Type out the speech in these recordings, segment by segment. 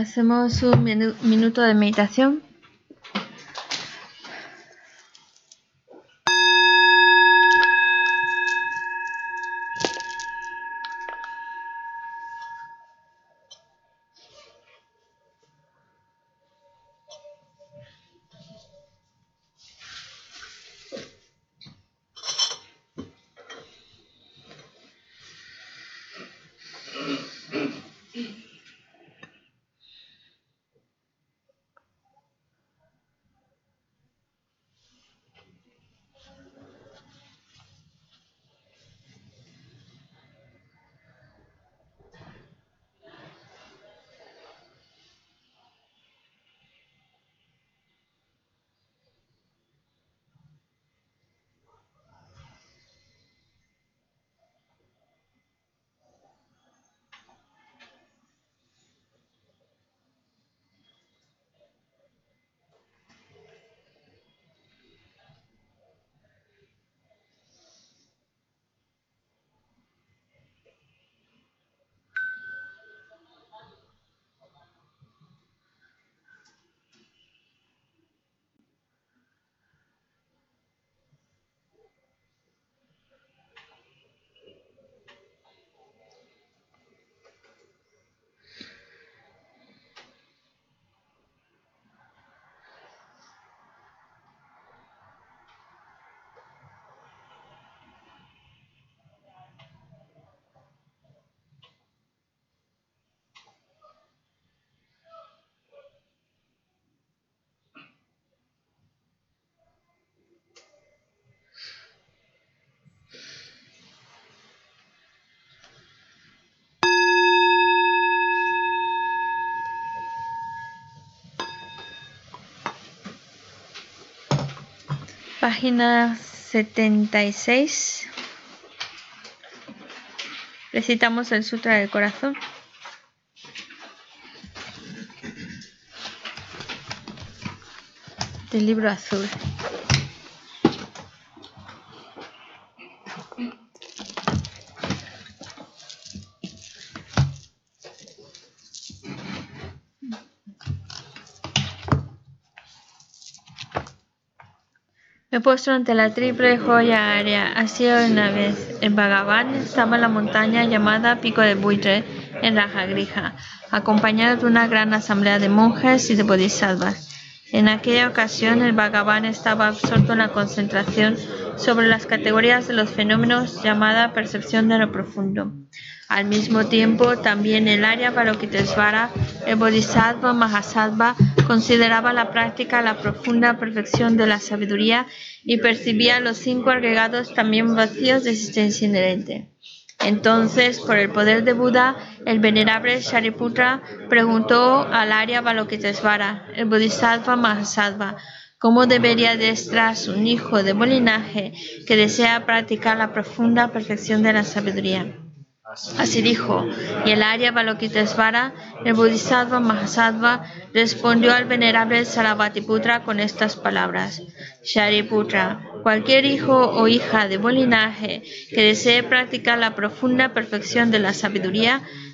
Hacemos un minuto de meditación. Página 76. Recitamos el Sutra del Corazón. Del libro azul. He ante la triple joya área. Así una vez. El Bhagavan estaba en la montaña llamada Pico de Buitre, en Rajagrija, acompañado de una gran asamblea de monjes y de bodhisattvas. En aquella ocasión, el Bhagavan estaba absorto en la concentración sobre las categorías de los fenómenos llamada percepción de lo profundo. Al mismo tiempo, también el Arya Balokitesvara, el Bodhisattva Mahasattva, consideraba la práctica la profunda perfección de la sabiduría y percibía los cinco agregados también vacíos de existencia inherente. Entonces, por el poder de Buda, el venerable Shariputra preguntó al Arya Balokitesvara, el Bodhisattva Mahasattva, cómo debería destrarse un hijo de buen linaje que desea practicar la profunda perfección de la sabiduría. Así dijo, y el Arya Balokitesvara, el Bodhisattva Mahasattva, respondió al venerable Sarabhatiputra con estas palabras: Shariputra, cualquier hijo o hija de buen linaje que desee practicar la profunda perfección de la sabiduría,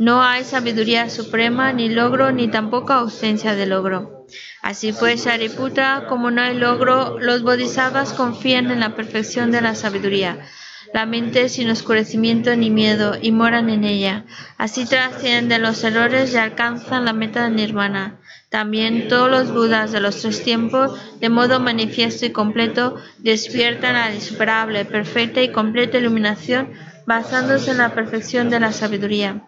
No hay sabiduría suprema, ni logro, ni tampoco ausencia de logro. Así pues, Shariputra, como no hay logro, los bodhisattvas confían en la perfección de la sabiduría. La mente sin oscurecimiento ni miedo y moran en ella. Así trascienden los errores y alcanzan la meta de nirvana. También todos los Budas de los tres tiempos, de modo manifiesto y completo, despiertan la insuperable, perfecta y completa iluminación basándose en la perfección de la sabiduría.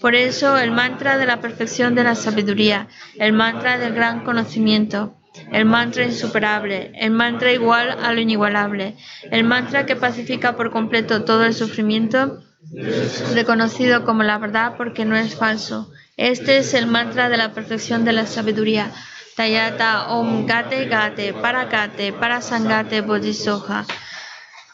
Por eso el mantra de la perfección de la sabiduría, el mantra del gran conocimiento, el mantra insuperable, el mantra igual a lo inigualable, el mantra que pacifica por completo todo el sufrimiento, reconocido como la verdad porque no es falso este es el mantra de la perfección de la sabiduría. Tayata Om Gate Gate Parakate Parasangate Bodhisoha.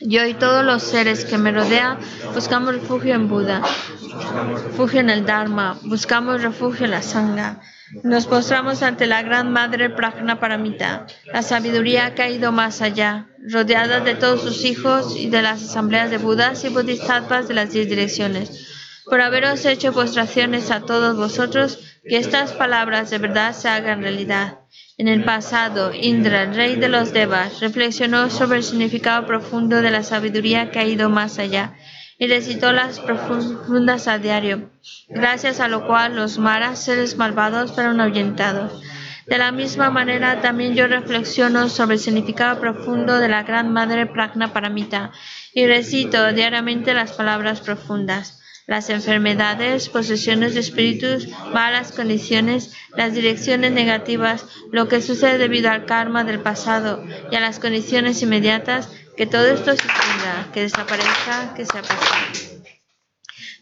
Yo y todos los seres que me rodean buscamos refugio en Buda, refugio en el Dharma, buscamos refugio en la Sangha. Nos postramos ante la Gran Madre Prajna Paramita, la sabiduría que ha ido más allá, rodeada de todos sus hijos y de las asambleas de Budas y Bodhisattvas de las diez direcciones. Por haberos hecho postraciones a todos vosotros, que estas palabras de verdad se hagan realidad. En el pasado, Indra, rey de los Devas, reflexionó sobre el significado profundo de la sabiduría que ha ido más allá y recitó las profundas a diario, gracias a lo cual los maras, seres malvados, fueron ahuyentados. De la misma manera, también yo reflexiono sobre el significado profundo de la Gran Madre Pragna Paramita y recito diariamente las palabras profundas las enfermedades, posesiones de espíritus, malas condiciones, las direcciones negativas, lo que sucede debido al karma del pasado y a las condiciones inmediatas, que todo esto se extinga, que desaparezca, que se apague.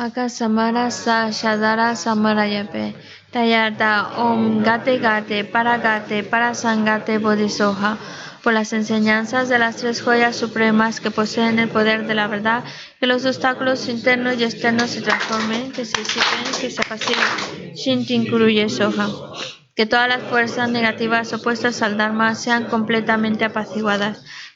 Aka Samara Sa Shadara Samarayape. Tayarta Om Gate Gate Para Gate Para Sangate Bodhisoha. Por las enseñanzas de las tres joyas supremas que poseen el poder de la verdad, que los obstáculos internos y externos se transformen, que se disipen, que se apaciguen. Shintin Kuruye Soha que todas las fuerzas negativas opuestas al Dharma sean completamente apaciguadas,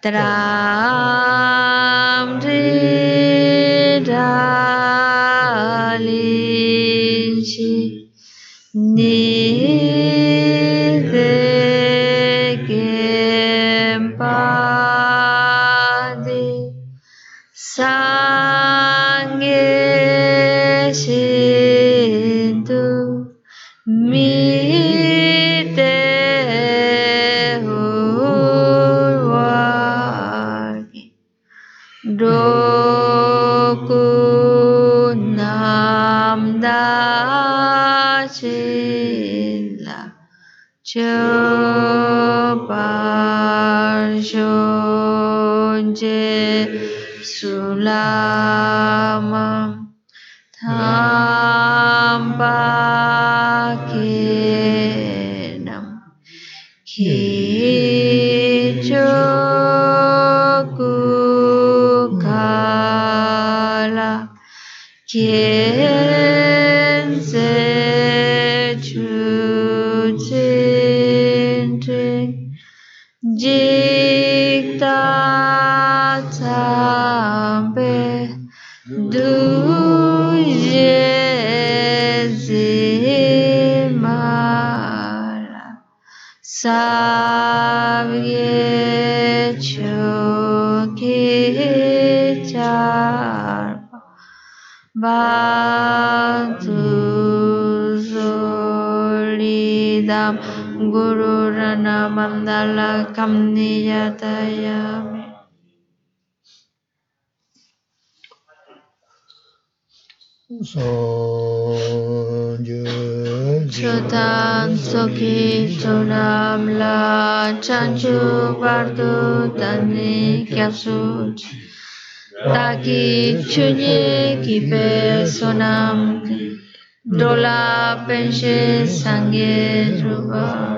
Ta-da! Chöpa Shonje Sula duje zimala sabye chokicharpa Bhaktu Solidam Guru Rana Mandala Kamniyatayami. Chotan Soki Chonam La Chanchu Bardu Tani Kyapsuchi. Taki chunye kipe sonam dola penshe sangye druva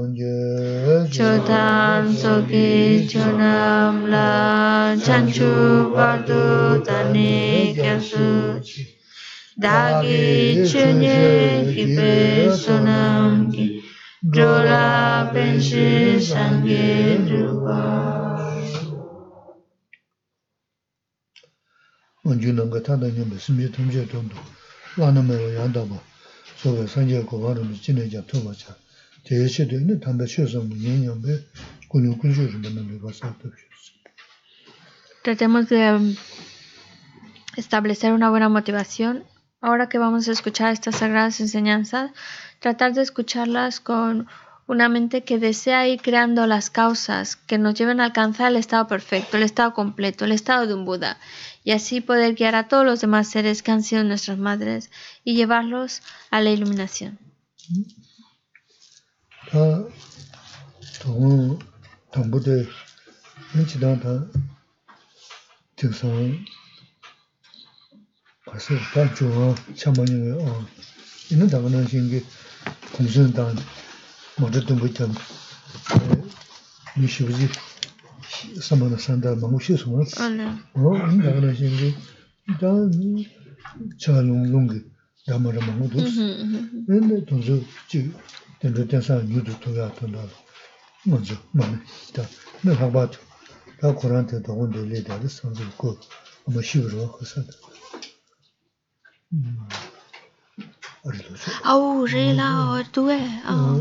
Chodam soki chonam la chanchu bardu tani kyasu Dagi chunye kipe sonam ki Jola penshi sangi drupa. Onju nanga tanda nyamba simye tumje tumdu Wana mewa yandaba Soga sanje ko warumis jine ja tuba cha. 제 고바로 지내자 토마자 대시도 있는 담배 쉬어서 문연연배 군요 군주를 만나는 거 사도 Tratemos de um, establecer una buena motivación. Ahora que vamos a escuchar estas sagradas enseñanzas, tratar de escucharlas con una mente que desea ir creando las causas que nos lleven a alcanzar el estado perfecto, el estado completo, el estado de un Buda, y así poder guiar a todos los demás seres que han sido nuestras madres y llevarlos a la iluminación. 다 동은 담보대 인치다 다 등산 가서 다 좋아 참만이 어 있는 당은 신기 공선단 뭐든 못참 미시부지 사만나 산다 망고시 소만 어 있는 당은 신기 dendru tensa yudu tuya tunda manchu, mani, da, na haba tu, da Kurang ten dogon do le dali sanzu go, ama shiviro khasa da. Arido su. Awu, re la, or duwe, awu.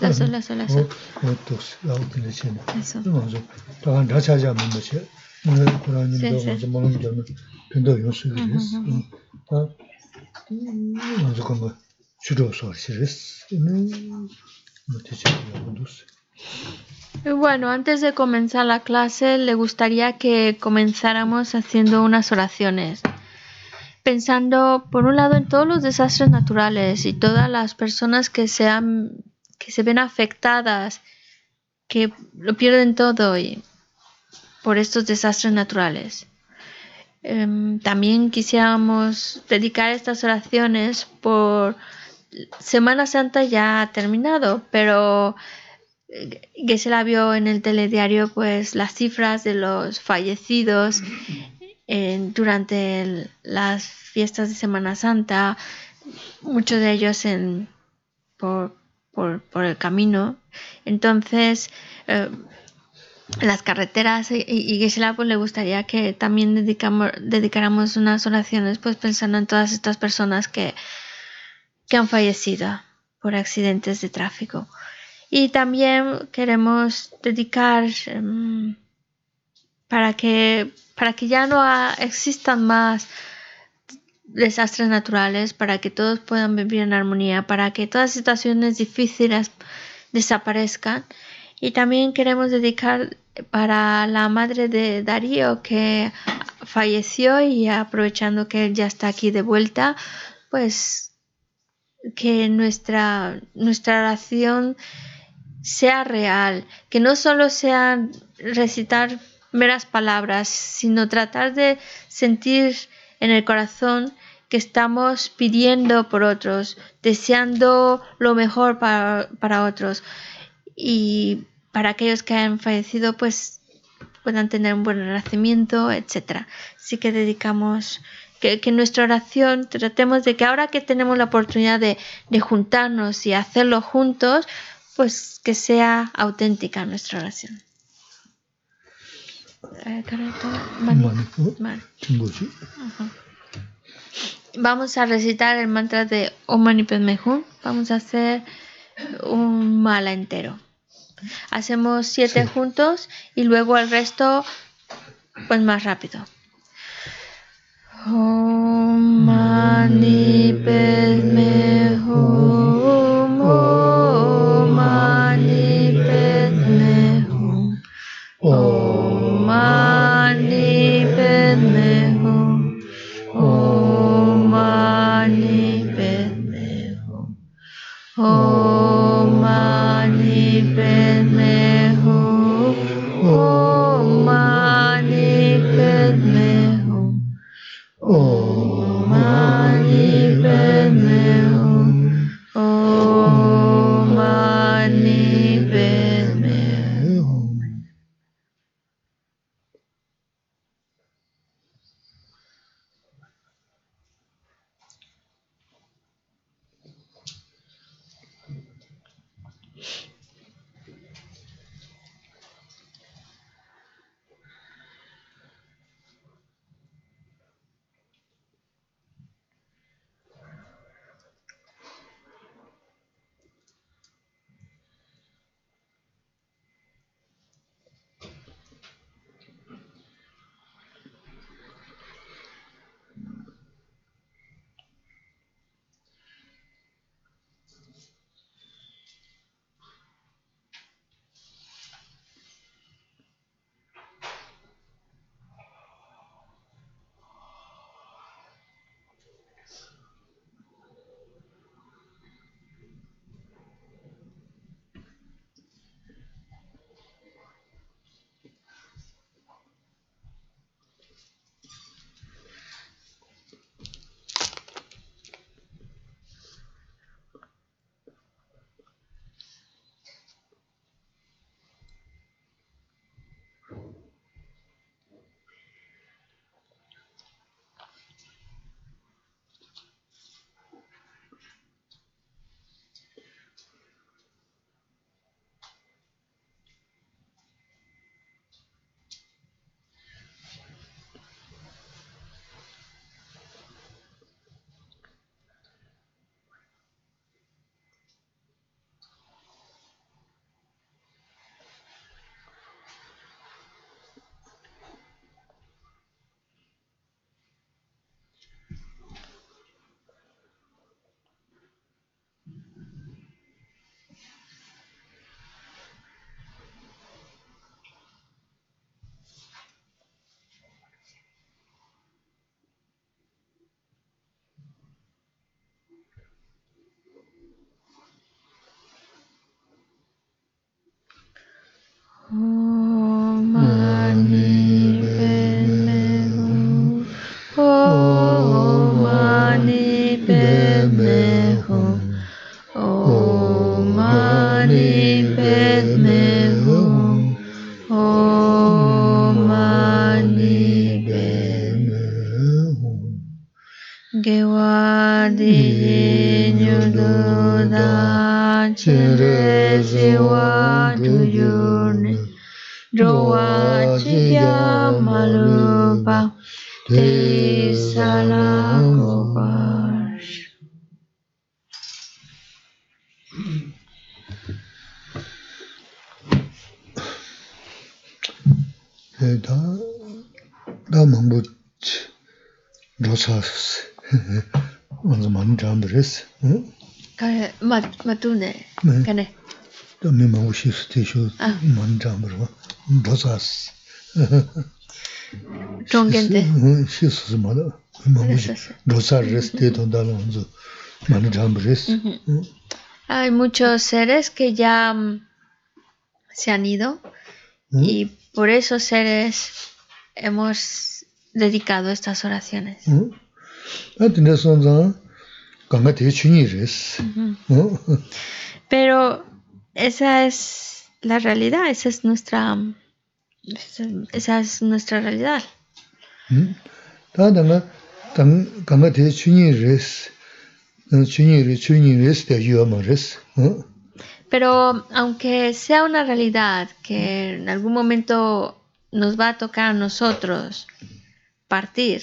Laso, laso, laso. O, toks, awu tila che na. Laso. Manchu, da kan racha ja mimba che, mani Kurang yin do manchu malam jamin, pendo yon su yu res. Da, manchu kamba, Y Bueno, antes de comenzar la clase, le gustaría que comenzáramos haciendo unas oraciones. Pensando, por un lado, en todos los desastres naturales y todas las personas que se, han- que se ven afectadas, que lo pierden todo y- por estos desastres naturales. Em, también quisiéramos dedicar estas oraciones por Semana Santa ya ha terminado, pero que se la vio en el telediario pues las cifras de los fallecidos durante las fiestas de Semana Santa, muchos de ellos en, por, por, por el camino. Entonces, eh, las carreteras y, y pues le gustaría que también dedicamos, dedicáramos unas oraciones pues pensando en todas estas personas que, que han fallecido por accidentes de tráfico. Y también queremos dedicar em, para, que, para que ya no existan más desastres naturales, para que todos puedan vivir en armonía, para que todas situaciones difíciles desaparezcan. Y también queremos dedicar para la madre de Darío que falleció y aprovechando que él ya está aquí de vuelta, pues que nuestra, nuestra oración sea real, que no solo sea recitar meras palabras, sino tratar de sentir en el corazón que estamos pidiendo por otros, deseando lo mejor para, para otros y para aquellos que han fallecido pues puedan tener un buen renacimiento, etc. Así que dedicamos que, que, nuestra oración tratemos de que ahora que tenemos la oportunidad de, de juntarnos y hacerlo juntos, pues que sea auténtica nuestra oración. Vamos a recitar el mantra de Om Mani Padme Hum. Vamos a hacer un mala entero. Hacemos siete sí. juntos y luego el resto pues más rápido. हो मानी पद में हो। Oh. Shu man. Shi su ma da. Ma ushi rosas res te man. Hay muchos seres que ya se han ido. y por esos seres hemos dedicado estas oraciones. Pero esa es la realidad, esa es nuestra esa es nuestra realidad. Pero aunque sea una realidad que en algún momento nos va a tocar a nosotros partir,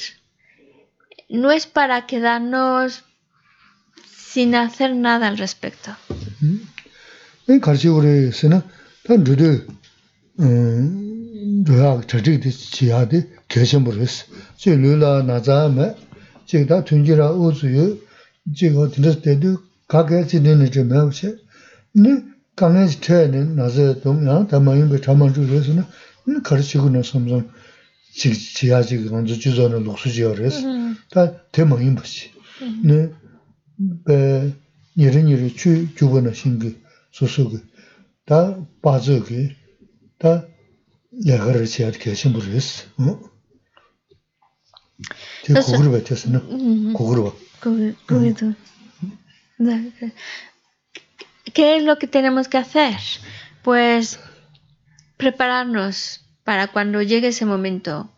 no es para quedarnos sin hacer nada al respecto. 네 강에 체는 나서 동양 담아인 참만 주려서는 가르치고 나 삼성 지야지 먼저 주전을 녹수지어res 다 대망인 것이 네배 예른이를 주 주번의 신기 소속이 다 빠져게 다 야가를 지야 계신 분이었어 어 고구려 뱉었으나 고구려 고구려 ¿Qué es lo que tenemos que hacer? Pues prepararnos para cuando llegue ese momento,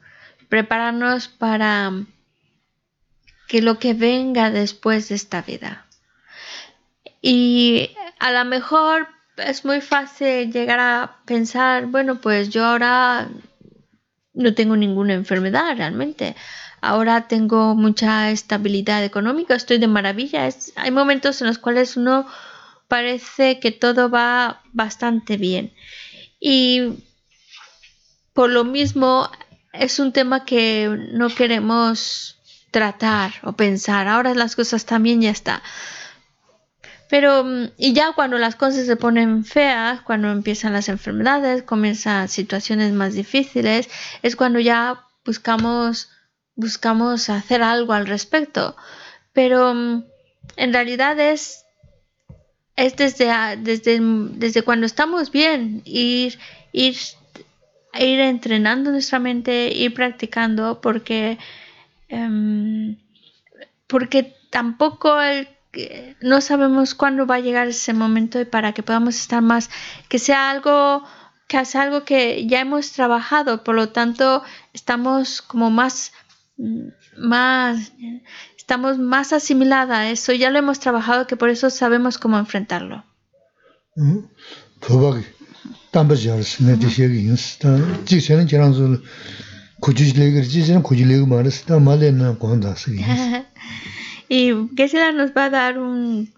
prepararnos para que lo que venga después de esta vida. Y a lo mejor es muy fácil llegar a pensar, bueno, pues yo ahora no tengo ninguna enfermedad realmente. Ahora tengo mucha estabilidad económica, estoy de maravilla. hay momentos en los cuales uno parece que todo va bastante bien. Y por lo mismo es un tema que no queremos tratar o pensar. Ahora las cosas también ya está. Pero, mm, y ya cuando las cosas se ponen feas, cuando empiezan las enfermedades, comienzan situaciones más difíciles, es cuando ya buscamos, buscamos hacer algo al respecto. Pero mm, en realidad es es desde, desde, desde cuando estamos bien, ir, ir, ir entrenando nuestra mente, ir practicando, porque, em, porque tampoco no sabemos cuándo va a llegar ese momento y para que podamos estar más, que sea algo que sea algo que ya hemos trabajado, por lo tanto estamos como más, más estamos más asimilada a eso, ya lo hemos trabajado, que por eso sabemos cómo enfrentarlo. y Gesela nos va a dar un,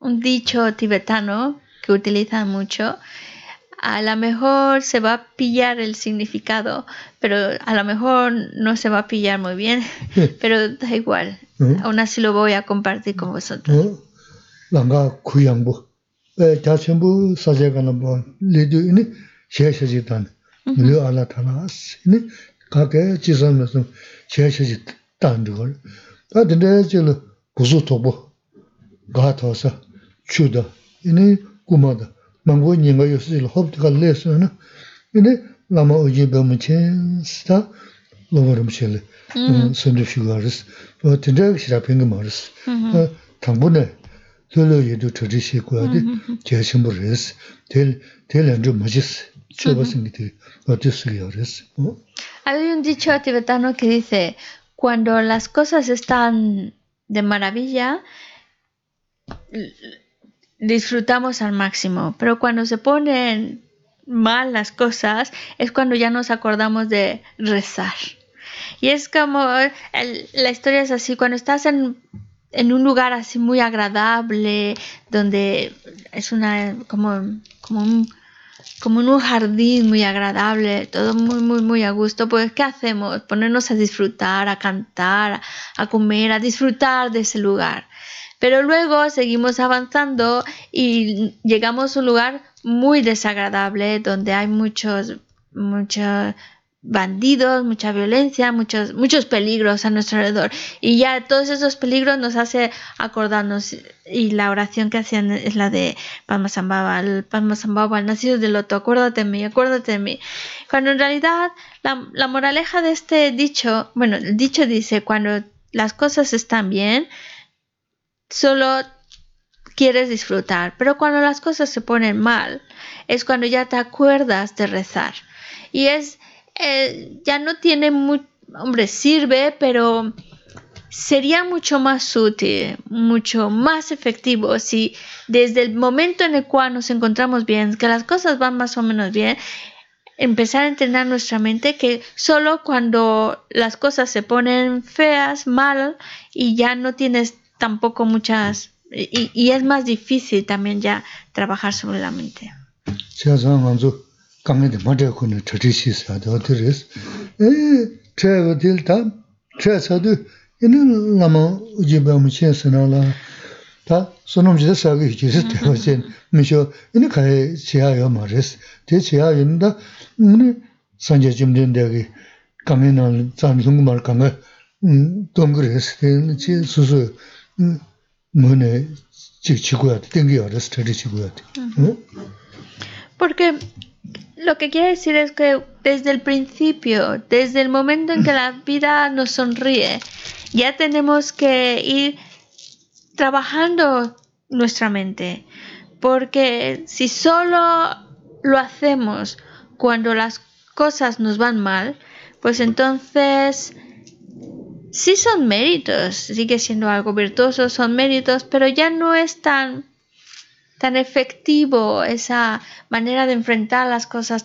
un dicho tibetano que utiliza mucho, a lo mejor se va a pillar el significado, pero a lo mejor no se va a pillar muy bien, pero da igual. Aún así lo voy a compartir con vosotros. Langa kuyangbu, ya chenbu saje kana bo, le du ini xie xie ji dan, le ala tana as, ini kake jisam na sum xie xie ji 다 된대지는 고소 토보. 가타서 추다. 이니 구마다. 망고 님가 요스일 홉트가 레스는 이니 라마 오지 범체 스타 로버음.실 선도 슈가르스. 뭐 된대 시라핑 거 말스. 당분에 저로 얘도 저지시 고야데 제심부르스 될 될은 좀 멋있어 저버생이 될 어디서 요?르스 어. 아윤디 차티베 다노 크리세 cuando las cosas están de maravilla, disfrutamos al máximo, pero cuando se ponen mal las cosas es cuando ya nos acordamos de rezar. Y es como, la historia es así, cuando estás en, en, un lugar así muy agradable, donde es una, como, como un, como en un jardín muy agradable, todo muy, muy, muy a gusto, pues ¿qué hacemos? Ponernos a disfrutar, a cantar, a comer, a disfrutar de ese lugar. Pero luego seguimos avanzando y llegamos a un lugar muy desagradable donde hay muchos, muchos bandidos, mucha violencia, muchos, muchos peligros a nuestro alrededor. Y ya todos esos peligros nos hace acordarnos. Y la oración que hacían es la de Padmasambhava, el Padmasambhava, el nacido del loto, acuérdate de mí, acuérdate de mí. Cuando en realidad la, la moraleja de este dicho, bueno, el dicho dice, cuando las cosas están bien, solo quieres disfrutar, pero cuando las cosas se ponen mal, es cuando ya te acuerdas de rezar. Y es eh, ya no tiene mucho, hombre, sirve, pero sería mucho más útil, mucho más efectivo si desde el momento en el cual nos encontramos bien, que las cosas van más o menos bien, empezar a entrenar nuestra mente que solo cuando las cosas se ponen feas, mal y ya no tienes tampoco muchas y, es más difícil también ya trabajar sobre la mente. 강에도 먼저 군을 저지시 있어야 어디레스 에 트레버딜다 트레서도 이는 남아 우지바 무치스나라. 다 소놈지다 사기 희지스 되어진 미쇼. 이는 가에 지하여 말레스 제 지하인다. 오늘 산제 좀 된다기 강에는 잔송 말 강에 음 동그레스 제 수수 뭐네 지치고야 땡겨야 스트레스 지고야 응 porque Lo que quiere decir es que desde el principio, desde el momento en que la vida nos sonríe, ya tenemos que ir trabajando nuestra mente. Porque si solo lo hacemos cuando las cosas nos van mal, pues entonces sí son méritos, sigue siendo algo virtuoso, son méritos, pero ya no es tan tan efectivo esa manera de enfrentar las cosas,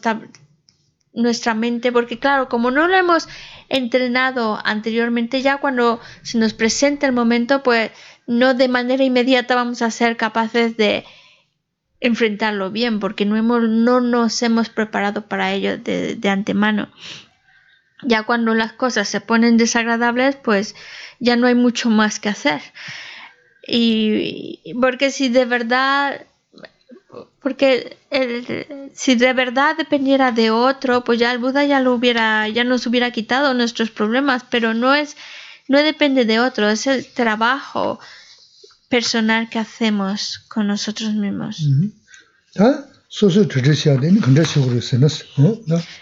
nuestra mente, porque claro, como no lo hemos entrenado anteriormente, ya cuando se nos presenta el momento, pues no de manera inmediata vamos a ser capaces de enfrentarlo bien, porque no, hemos, no nos hemos preparado para ello de antemano. Ya cuando las cosas se ponen desagradables, pues ya no hay mucho más que hacer. Y porque si de verdad, porque si de verdad dependiera de otro, pues ya el Buda ya lo hubiera, ya nos hubiera quitado nuestros problemas, pero no es, no depende de otro, es el trabajo personal que hacemos con nosotros mismos.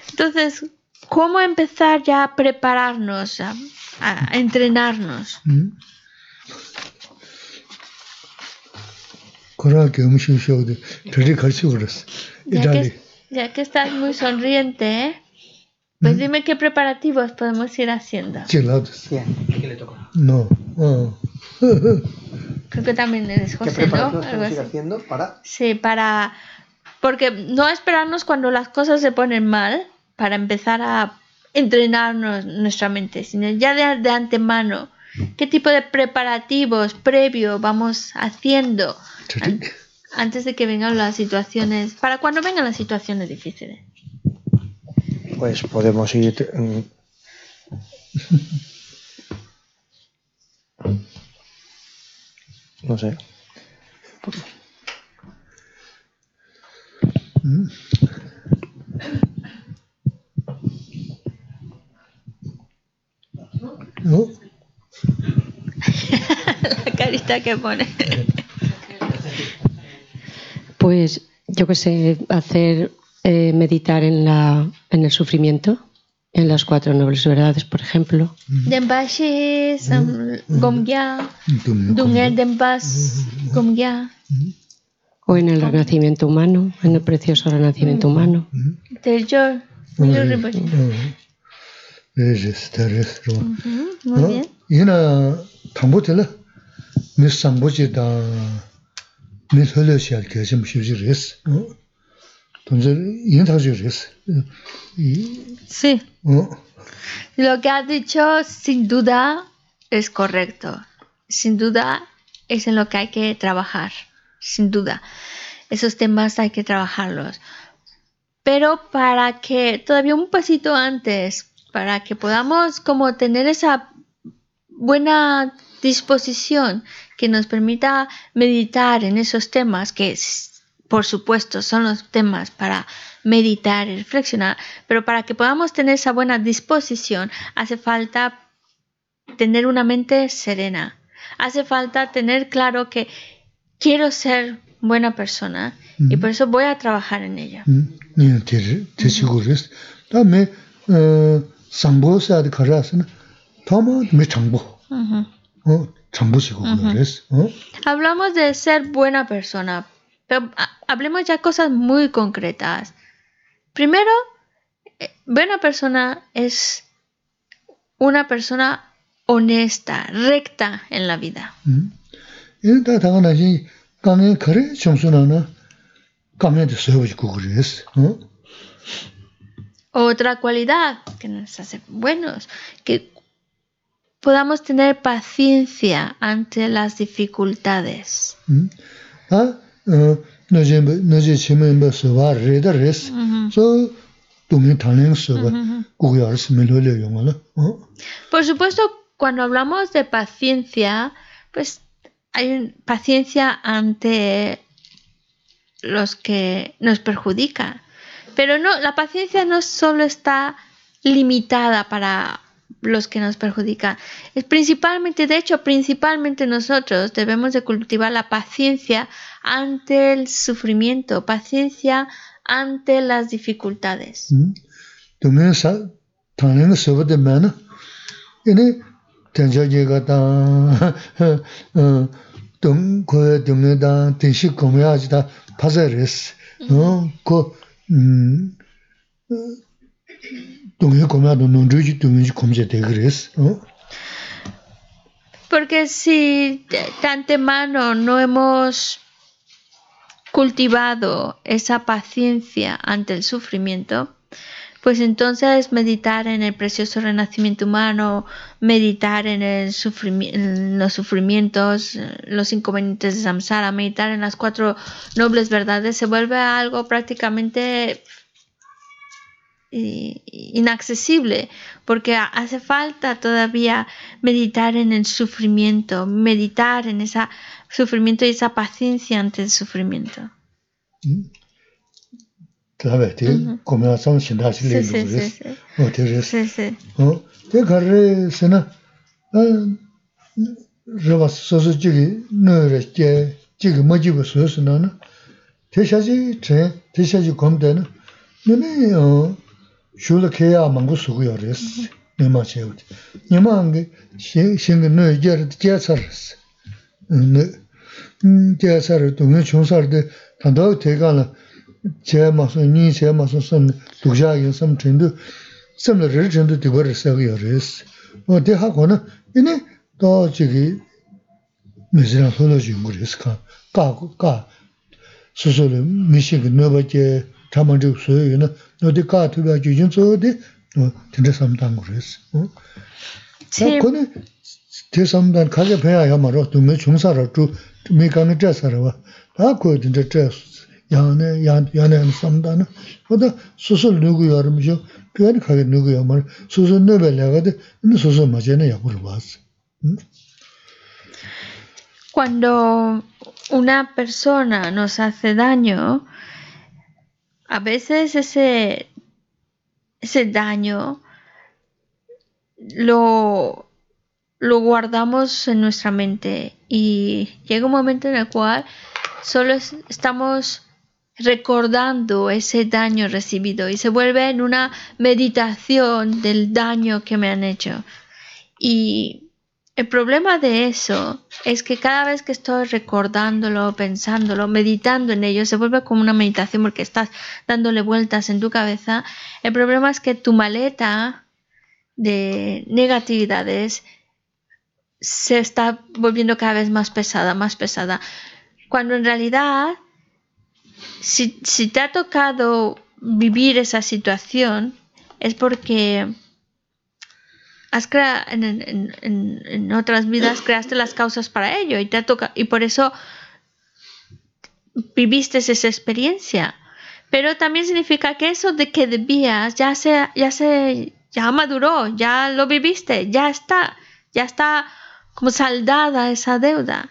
Entonces, ¿cómo empezar ya a prepararnos, a, entrenarnos? Ya que, ya que estás muy sonriente, ¿eh? pues dime qué preparativos podemos ir haciendo. ¿Qué le toca? No. Creo que también eres José, ¿Qué preparativos ¿no? ir haciendo para? Sí, para... Porque no esperarnos cuando las cosas se ponen mal para empezar a entrenarnos nuestra mente, sino ya de, de antemano. ¿Qué tipo de preparativos previo vamos haciendo antes de que vengan las situaciones, para cuando vengan las situaciones difíciles. Pues podemos ir... Mm, no sé. ¿No? La carita que pone. Pues yo que sé, hacer eh, meditar en, la, en el sufrimiento, en las cuatro nobles verdades, por ejemplo. O en el renacimiento humano, en el precioso renacimiento humano. Muy bien. Sí. Lo que has dicho sin duda es correcto. Sin duda es en lo que hay que trabajar. Sin duda. Esos temas hay que trabajarlos. Pero para que todavía un pasito antes, para que podamos como tener esa buena disposición que nos permita meditar en esos temas que por supuesto son los temas para meditar y reflexionar, pero para que podamos tener esa buena disposición hace falta tener una mente serena, hace falta tener claro que quiero ser buena persona y por eso voy a trabajar en ello. Hablamos de ser buena persona, pero hablemos ya cosas muy concretas. Primero, eh, buena persona es una persona honesta, recta en la vida. Otra cualidad que nos hace buenos, que podamos tener paciencia ante las dificultades. Por supuesto, cuando hablamos de paciencia, pues hay paciencia ante los que nos perjudican. Pero no, la paciencia no solo está limitada para los que nos perjudican. Es principalmente, de hecho, principalmente nosotros debemos de cultivar la paciencia ante el sufrimiento, paciencia ante las dificultades. Porque si de antemano no hemos cultivado esa paciencia ante el sufrimiento, pues entonces meditar en el precioso renacimiento humano, meditar en, el los sufrimientos, los inconvenientes de samsara, meditar en las cuatro nobles verdades, se vuelve algo prácticamente inaccesible, porque hace falta todavía meditar en el sufrimiento, meditar en ese sufrimiento y esa paciencia ante el sufrimiento. Te. O te es. Sí, te sena. Soso no soso. Te shaji te shaji komde shūla kēyā māngu sūgu yō rēs, nīmā chē wad. Nīmā ngī shīngi nō yā rīt jē sā rēs. Jē sā rīt, ngī chūng sā rīt, tāndā wā tē kā nā jē mā sō, nī jē mā sō sō duk yā yā sām chēndu, sām lā rīt chēndu tī bā rī sā yō rēs. Wā tē hā kō na, inī tō chī kī mē sī rā sō lō chī ngū rēs kā, kā, kā, sō sō rī mī shīngi nō bā jē, chaman chuk suyo yu na, no di kaa tuba ju jun suyo di, no, tinda samdang kuru isi. Na kone, di samdang kaja paya ya maro, dunga chungsa ra chu, mi kani chasa ra wa, taa kuya tinda chas, yane, yane, yane samdang na, oda susu nugu ya rima shio, piyani kaja nugu ya maro, susu nubay laga di, ina susu maja na ya kuru wasi. Hmm? Cuando una persona nos hace daño, a veces ese, ese daño lo, lo guardamos en nuestra mente y llega un momento en el cual solo estamos recordando ese daño recibido y se vuelve en una meditación del daño que me han hecho. Y el problema de eso es que cada vez que estoy recordándolo, pensándolo, meditando en ello, se vuelve como una meditación porque estás dándole vueltas en tu cabeza. El problema es que tu maleta de negatividades se está volviendo cada vez más pesada, más pesada. Cuando en realidad si, si te ha tocado vivir esa situación, es porque has en, en, otras vidas creaste las causas para ello y te ha tocado, y por eso viviste esa experiencia. Pero también significa que eso de que debías ya se, ya se, ya maduró, ya lo viviste, ya está, ya está como saldada esa deuda.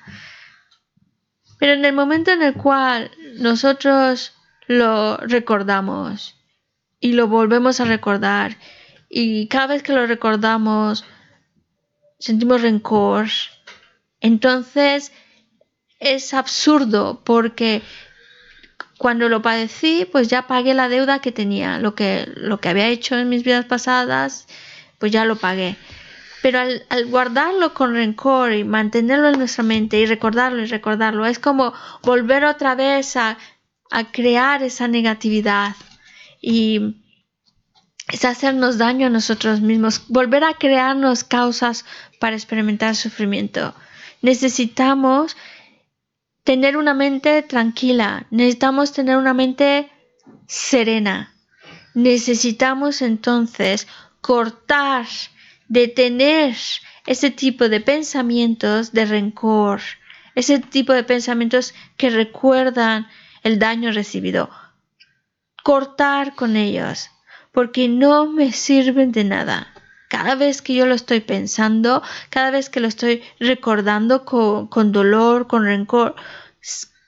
Pero en el momento en el cual nosotros lo recordamos y lo volvemos a recordar y cada vez que lo recordamos sentimos rencor, entonces es absurdo porque cuando lo padecí, pues ya pagué la deuda que tenía, lo que, lo que había hecho en mis vidas pasadas, pues ya lo pagué. Pero al, guardarlo con rencor y mantenerlo en nuestra mente y recordarlo y recordarlo, es como volver otra vez a, a crear esa negatividad y es hacernos daño a nosotros mismos, volver a crearnos causas para experimentar sufrimiento. Necesitamos tener una mente tranquila, necesitamos tener una mente serena. Necesitamos entonces cortar, detener ese tipo de pensamientos de rencor, ese tipo de pensamientos que recuerdan el daño recibido. Cortar con ellos, porque no me sirven de nada. Cada vez que yo lo estoy pensando, cada vez que lo estoy recordando con, dolor, con rencor,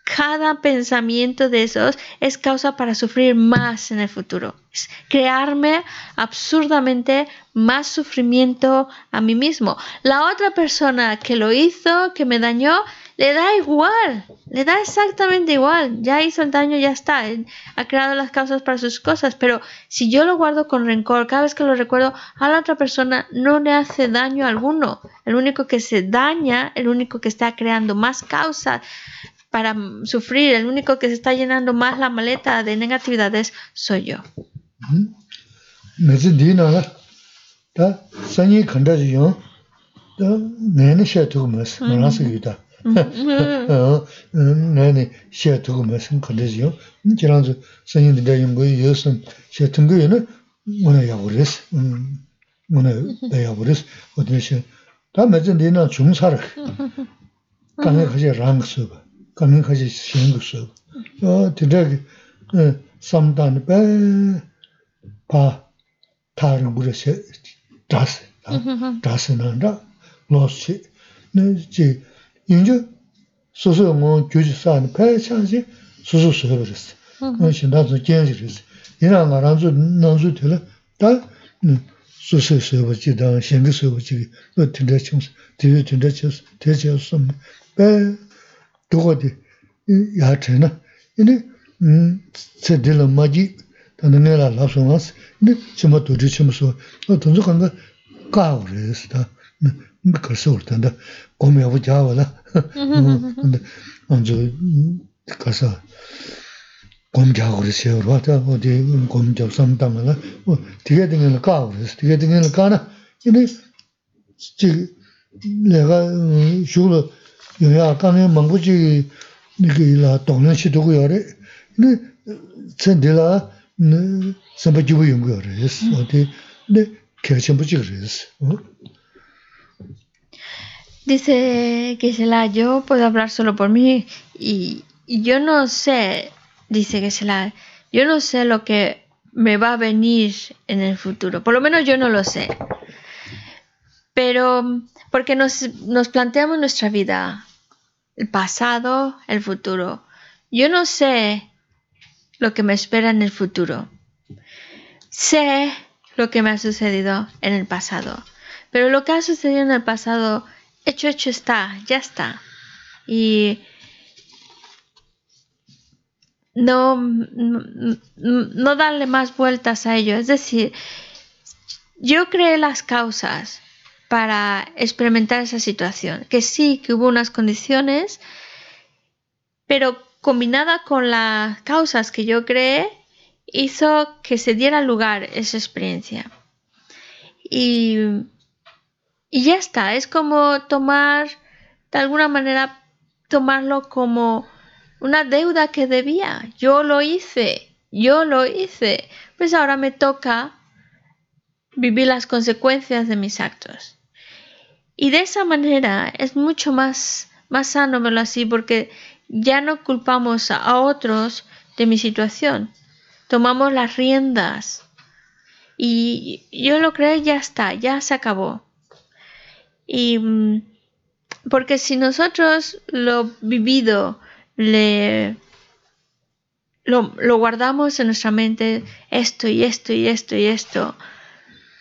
cada pensamiento de esos es causa para sufrir más en el futuro. Es crearme absurdamente más sufrimiento a mí mismo. La otra persona que lo hizo, que me dañó, le da igual, le da exactamente igual, ya hizo el daño, ya está, ha creado las causas para sus cosas, pero si yo lo guardo con rencor, cada vez que lo recuerdo, a la otra persona no le hace daño alguno, el único que se daña, el único que está creando más causas para sufrir, el único que se está llenando más la maleta de negatividades soy yo. 나니 시에 두고 무슨 컨디션 지난주 선생님 내가 연구 요즘 시에 등교에는 뭐나 야고레스 음 뭐나 야고레스 어디시 다 맞은 데나 중사를 가능 가지 랑스 가능 가지 신구스 어 디렉 삼단 배파 다른 물에서 다스 다스 난다 로스 네 인주 소소 뭐 교지 사는 패창지 소소 소소 그랬어. 어 신다도 견지랬어. 이나 나랑도 나도 되려 다 소소 소소 지다 신의 소소 지 어떻게 좀 되게 된다 쳤어. 대체였어. 배 도거디 야트나 이네 음 세딜 마지 다는 내가 라소마스 네 좀 도지 좀서 어 돈도 간다 까오레스다. 그래서 올텐데 gom yabu jawa la, anzu kasa gom jawa uri siya urwa, ta odi gom jawa samtama la, tiga tingi la kaa uri, tiga tingi la kaa na, ini chigi lega shugla yoya kange mangu chigi niki la tonglan shi tuku yore, ini tsendi la samba jibu yungu yore, odi kaya chenpu chigi yore. Dice Gisela, yo puedo hablar solo por mí y, yo no sé, dice Gisela, yo no sé lo que me va a venir en el futuro. Por lo menos yo no lo sé. Pero porque nos, nos planteamos nuestra vida, el pasado, el futuro. Yo no sé lo que me espera en el futuro. Sé lo que me ha sucedido en el pasado. Pero lo que ha sucedido en el pasado hecho, hecho está, ya está. Y no, no, darle más vueltas a ello. Es decir, yo creé las causas para experimentar esa situación. Que sí, que hubo unas condiciones, pero combinada con las causas que yo creé, hizo que se diera lugar esa experiencia. Y y ya está, es como tomar, de alguna manera, tomarlo como una deuda que debía. Yo lo hice, yo lo hice. Pues ahora me toca vivir las consecuencias de mis actos. Y de esa manera es mucho más, más sano verlo así porque ya no culpamos a otros de mi situación, tomamos las riendas. Y yo lo creo, ya está, ya se acabó. Y mm, porque si nosotros lo vivido le lo, lo, guardamos en nuestra mente esto y esto y esto y esto,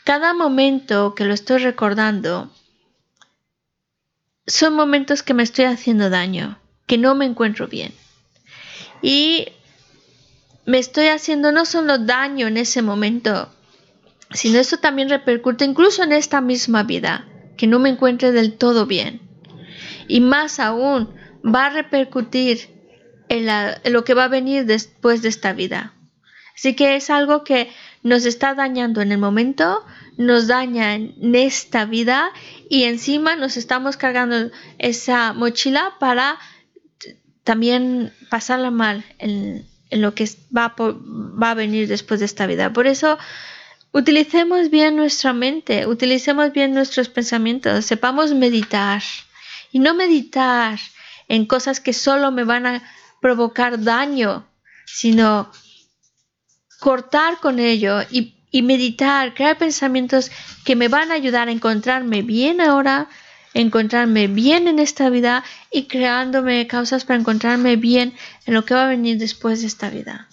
cada momento que lo estoy recordando son momentos que me estoy haciendo daño, que no me encuentro bien. Y me estoy haciendo no solo daño en ese momento, sino eso también repercute incluso en esta misma vida, que no me encuentre del todo bien. Y más aún, va a repercutir en, lo que va a venir después de esta vida. Así que es algo que nos está dañando en el momento, nos daña en esta vida y encima nos estamos cargando esa mochila para también pasarla mal en, lo que va, va a venir después de esta vida. Por eso utilicemos bien nuestra mente, utilicemos bien nuestros pensamientos, sepamos meditar y no meditar en cosas que solo me van a provocar daño, sino cortar con ello y, meditar, crear pensamientos que me van a ayudar a encontrarme bien ahora, encontrarme bien en esta vida y creándome causas para encontrarme bien en lo que va a venir después de esta vida.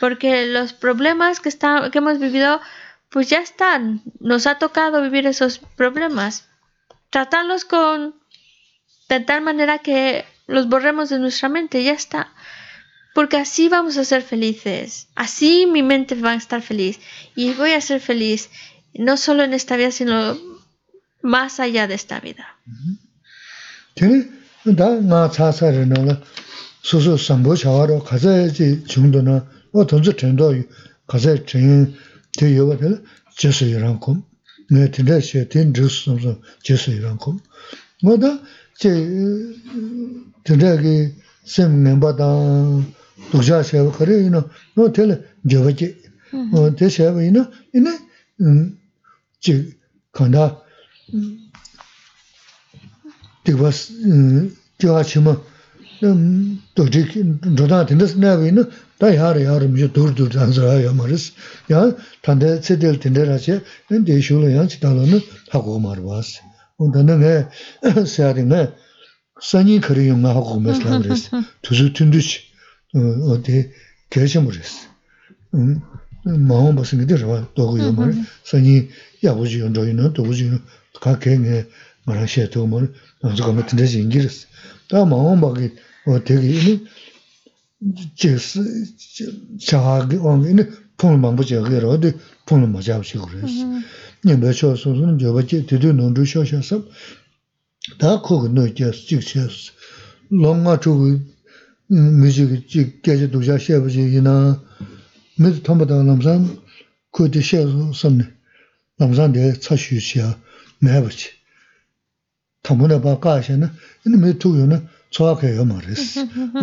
Porque los problemas que, que hemos vivido, pues ya están. Nos ha tocado vivir esos problemas. Tratarlos con de tal manera que los borremos de nuestra mente, ya está. Porque así vamos a ser felices. Así mi mente va a estar feliz. Y voy a ser feliz no solo en esta vida, sino más allá de esta vida. 어 돈도 된다. 가서 전 대여가 될 제수 이런 거. 내한테 제된 주스서 제수 이런 거. 뭐다? 제 드라기 샘 멤버다 독자 세워 그래. 이너 너 텔레 저거지 어 대세와 이너 이네 음지 간다. 디바 디와 치마 음 도지 도다 된다 스나비는 다 야르 야르 미저 돌돌 단서라 야 말스. 야 단데 세델 된데라지 근데 쇼로 야 지달로는 하고 말와스. 온다는 왜 세아리네 선이 그리용 하고 말스라 그랬어 두수 튼듯이 어디 계셔 그랬어 음 마음 무슨 게 되죠 도고요 말 선이 야부지 연도이는 도부지는 각행에 말하셔도 뭐 나서 같은 데서 인기스. 다 마음 밖에 어 되게 제스 자하기 온기는 폰만 보지 그래요. 어디 폰을 못 잡으시고 그랬어. 네 며칠 소소는 저번에 뒤도 논도 쇼셔서 다 거기 넣게 찍혔어. 롱아 쪽이 뮤직 찍게 도자 셔버지 이나 미드 톰바다 남산 그때 셔서 섬네. 남산대 차슈시야 매버지. 담문에 바까시는 이놈의 두요는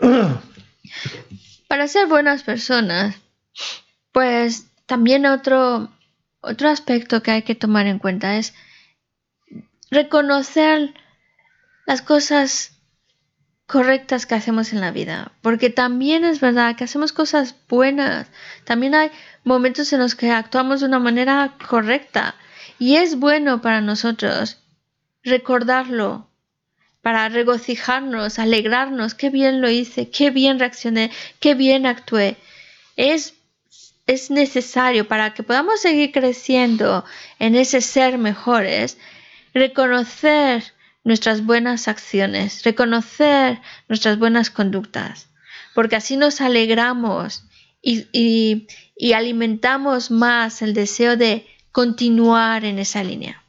Para ser buenas personas, pues también otro, otro aspecto que hay que tomar en cuenta es reconocer las cosas correctas que hacemos en la vida, porque también es verdad que hacemos cosas buenas, también hay momentos en los que actuamos de una manera correcta y es bueno para nosotros recordarlo, para regocijarnos, alegrarnos, qué bien lo hice, qué bien reaccioné, qué bien actué. Es, es necesario para que podamos seguir creciendo en ese ser mejores, reconocer nuestras buenas acciones, reconocer nuestras buenas conductas, porque así nos alegramos y, alimentamos más el deseo de continuar en esa línea.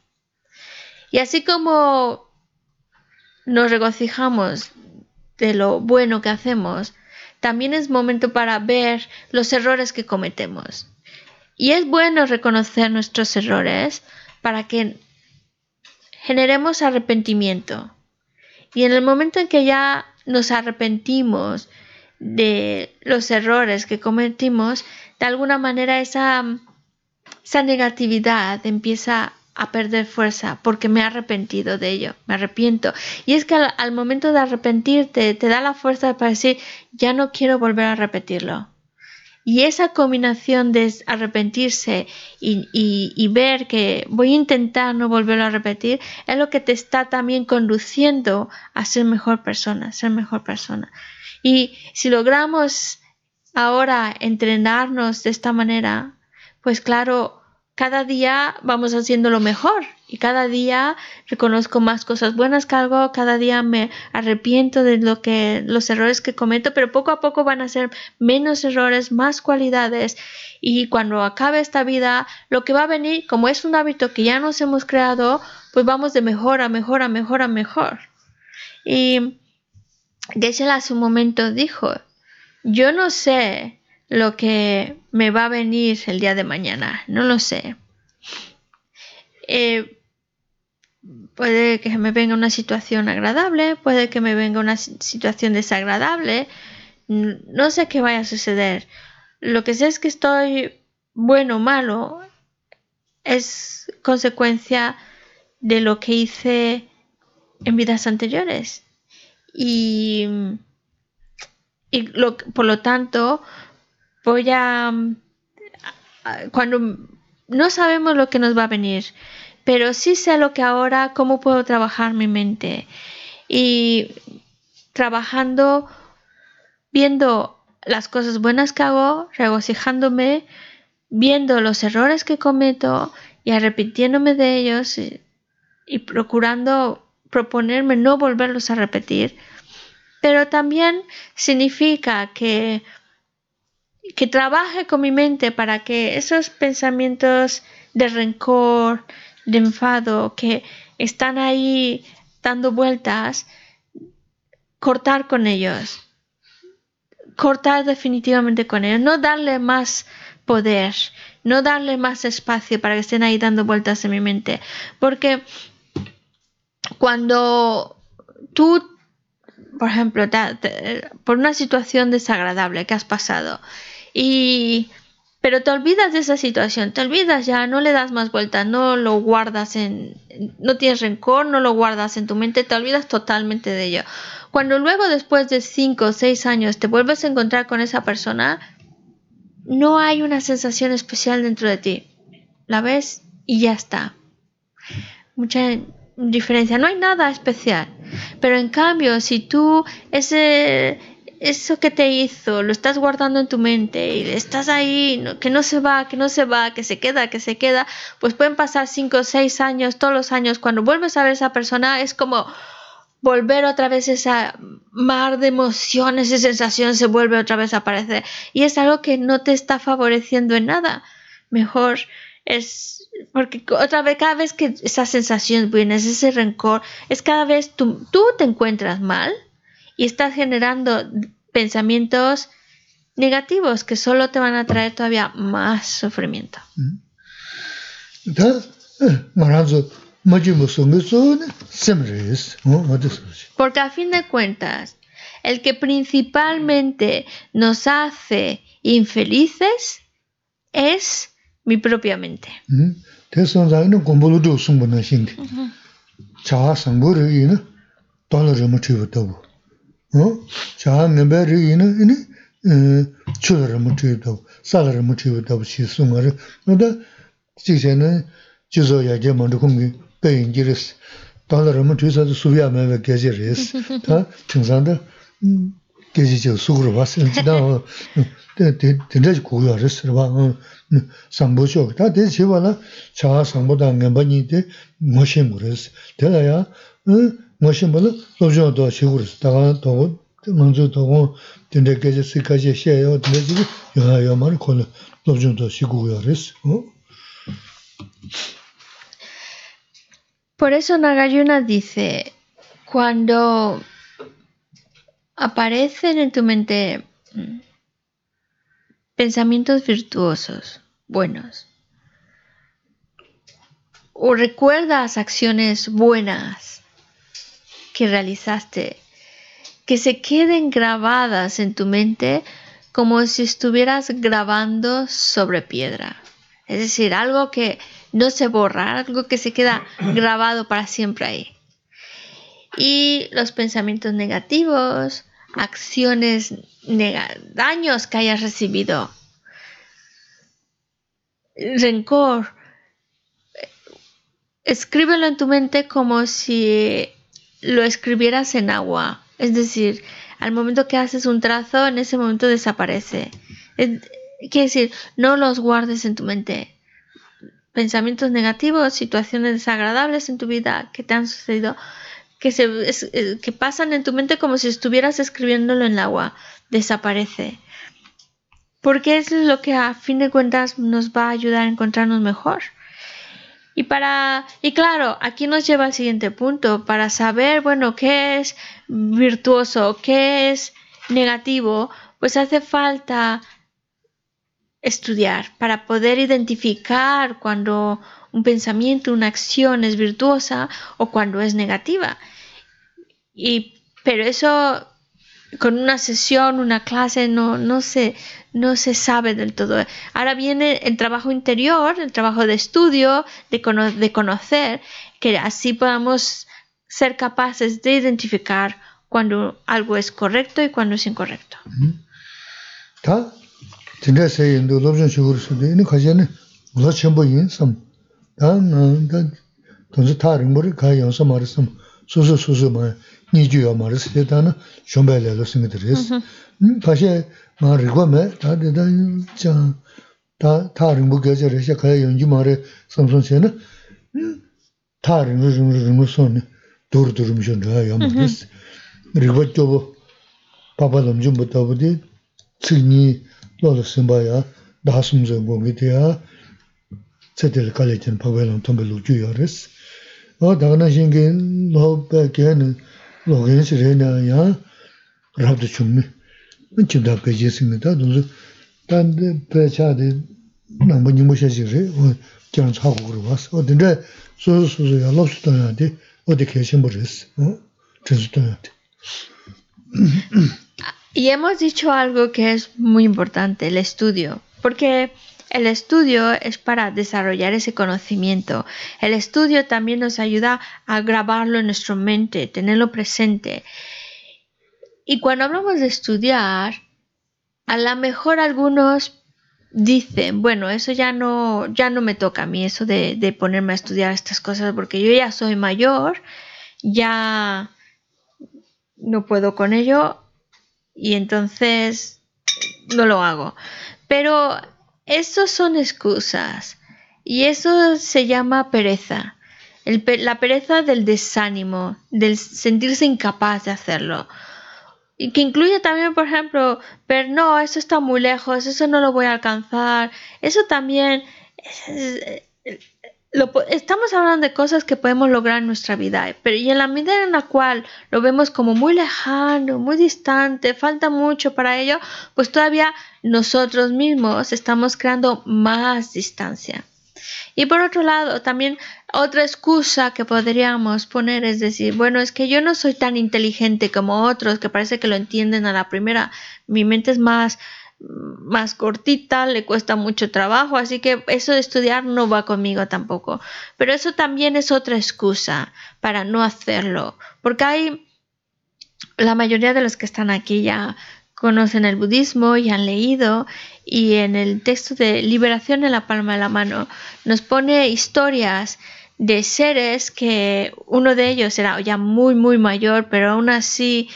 Y así como nos regocijamos de lo bueno que hacemos, también es momento para ver los errores que cometemos. Y es bueno reconocer nuestros errores para que generemos arrepentimiento. Y en el momento en que ya nos arrepentimos de los errores que cometimos, de alguna manera esa esa negatividad empieza a perder fuerza porque me he arrepentido de ello, me arrepiento. Y es que al, momento de arrepentirte te da la fuerza para decir, ya no quiero volver a repetirlo. Y esa combinación de arrepentirse y, y, ver que voy a intentar no volverlo a repetir es lo que te está también conduciendo a ser mejor persona, ser mejor persona. Y si logramos ahora entrenarnos de esta manera, pues claro, cada día vamos haciendo lo mejor y cada día reconozco más cosas buenas que hago, cada día me arrepiento de lo que los errores que cometo, pero poco a poco van a ser menos errores, más cualidades y cuando acabe esta vida, lo que va a venir, como es un hábito que ya nos hemos creado, pues vamos de mejor a mejor a mejor a mejor. Y Geshe hace un momento dijo, yo no sé lo que me va a venir el día de mañana, no lo sé. Eh, puede que me venga una situación agradable, puede que me venga una situación desagradable, no sé qué vaya a suceder. Lo que sé es que estoy bueno o malo es consecuencia de lo que hice en vidas anteriores. Y, y por lo tanto, voy a, cuando no sabemos lo que nos va a venir, pero sí sé lo que ahora, cómo puedo trabajar mi mente. Y trabajando, viendo las cosas buenas que hago, regocijándome, viendo los errores que cometo y arrepintiéndome de ellos y, y procurando proponerme no volverlos a repetir. Pero también significa que que trabaje con mi mente para que esos pensamientos de rencor, de enfado, que están ahí dando vueltas, cortar con ellos. Cortar definitivamente con ellos. No darle más poder. No darle más espacio para que estén ahí dando vueltas en mi mente. Porque cuando tú, por ejemplo, por una situación desagradable que has pasado, y pero te olvidas de esa situación, te olvidas ya, no le das más vueltas, no lo guardas en, no tienes rencor, no lo guardas en tu mente, te olvidas totalmente de ello. Cuando luego después de 5 o 6 años te vuelves a encontrar con esa persona, no hay una sensación especial dentro de ti. La ves y ya está. Mucha diferencia, no hay nada especial. Pero en cambio, si tú ese eso que te hizo, lo estás guardando en tu mente y estás ahí, que no se va, que no se va, que se queda, que se queda, pues pueden pasar cinco o seis años, todos los años, cuando vuelves a ver a esa persona es como volver otra vez esa mar de emociones y sensaciones se vuelve otra vez a aparecer y es algo que no te está favoreciendo en nada. Mejor es porque otra vez cada vez que esa sensación viene, ese rencor, es cada vez tú, tú te encuentras mal y estás generando pensamientos negativos que solo te van a traer todavía más sufrimiento. Porque a fin de cuentas, el que principalmente nos hace infelices es mi propia mente. chā ngāmbā rī yinā yinā chūla rā mūtī yu tabu, sāla rā mūtī yu tabu shī sū ngā rī. Nō tā chīk chā yinā jizō yā kia māndu khungi bā yin ki rīs, tāla rā mūtī yu sā tu sūyā mā yā kia jī rīs, tā tīng sā ndā kia jī chī sū gu rā bā sī, tā tīndā jī gu yā rīs rā bā, sāmbō chō, tā tī chī bā nā chā sāmbō tā ngāmbā nī tī ngō shī mū rīs, tēlā yā Por eso Nagayuna dice, cuando aparecen en tu mente mm, pensamientos virtuosos, buenos, o recuerdas acciones buenas, que realizaste, que se queden grabadas en tu mente como si estuvieras grabando sobre piedra. Es decir, algo que no se borra, algo que se queda grabado para siempre ahí. Y los pensamientos negativos, acciones, daños que hayas recibido, rencor, escríbelo en tu mente como si lo escribieras en agua. Es decir, al momento que haces un trazo, en ese momento desaparece. quiere decir, no los guardes en tu mente. Pensamientos negativos, situaciones desagradables en tu vida que te han sucedido, que, se, eh, que pasan en tu mente como si estuvieras escribiéndolo en el agua. Desaparece. Porque es lo que a fin de cuentas nos va a ayudar a encontrarnos mejor. Y para, y claro, aquí nos lleva al siguiente punto, para saber, bueno, qué es virtuoso, qué es negativo, pues hace falta estudiar para poder identificar cuando un pensamiento, una acción es virtuosa o cuando es negativa. Y, pero eso con una sesión, una clase, no, no, se, no se sabe del todo. Ahora viene el trabajo interior, el trabajo de estudio, de, de conocer, que así podamos ser capaces de identificar cuando algo es correcto y cuando es incorrecto. 수수 수수 뭐 니주요 말스 되다나 쇼벨레로 생기들스 다시 말이고메 다데다 자다 다른 뭐 겨저에서 가야 연지 말에 섬손세는 다른 무슨 무슨 도르도르 무슨 mā rīkwa mē, tā rīdā chāng, tā rīmbu gāchā rīshā kāyā yōngjī mā rī samsōn chē na, tā rīmbu rīmbu rīmbu sōn nī, dōr dōr rīmbu shōn rā yā mā rīs. Rīkwa chōbu, pāpa lamchūm bā tābu dī, cik nī lō lā sīmbā yā, dā sūm zā gō gī dī yā, cē tē rī kālē chēn pāpa yā tōmbē lō chū yā rīs. Ā dā nā shīng kī lō bā kē nī, lō kē nī shī rē nā yā, rāb dā chūm nī, gu gu rō wās o dīn rē sū sū sū yā lōb sū tō yā dē o shīmbu rē sī o tō yā dē Y hemos dicho algo que es muy importante, el estudio, porque El estudio es para desarrollar ese conocimiento. El estudio también nos ayuda a grabarlo en nuestra mente, tenerlo presente. Y cuando hablamos de estudiar, a lo mejor algunos dicen, bueno, eso ya no, ya no me toca a mí, eso de, de ponerme a estudiar estas cosas, porque yo ya soy mayor, ya no puedo con ello y entonces no lo hago. Pero estos son excusas y eso se llama pereza. la pereza del desánimo, del sentirse incapaz de hacerlo. Y que incluye también, por ejemplo, pero no, eso está muy lejos, eso no lo voy a alcanzar. Eso también estamos hablando de cosas que podemos lograr en nuestra vida, pero y en la medida en la cual lo vemos como muy lejano, muy distante, falta mucho para ello, pues todavía nosotros mismos estamos creando más distancia. Y por otro lado, también otra excusa que podríamos poner es decir, bueno, es que yo no soy tan inteligente como otros que parece que lo entienden a la primera, mi mente es más más cortita, le cuesta mucho trabajo, así que eso de estudiar no va conmigo tampoco. Pero eso también es otra excusa para no hacerlo, porque hay la mayoría de los que están aquí ya conocen el budismo y han leído y en el texto de Liberación en la palma de la mano nos pone historias de seres que uno de ellos era ya muy muy mayor, pero aún así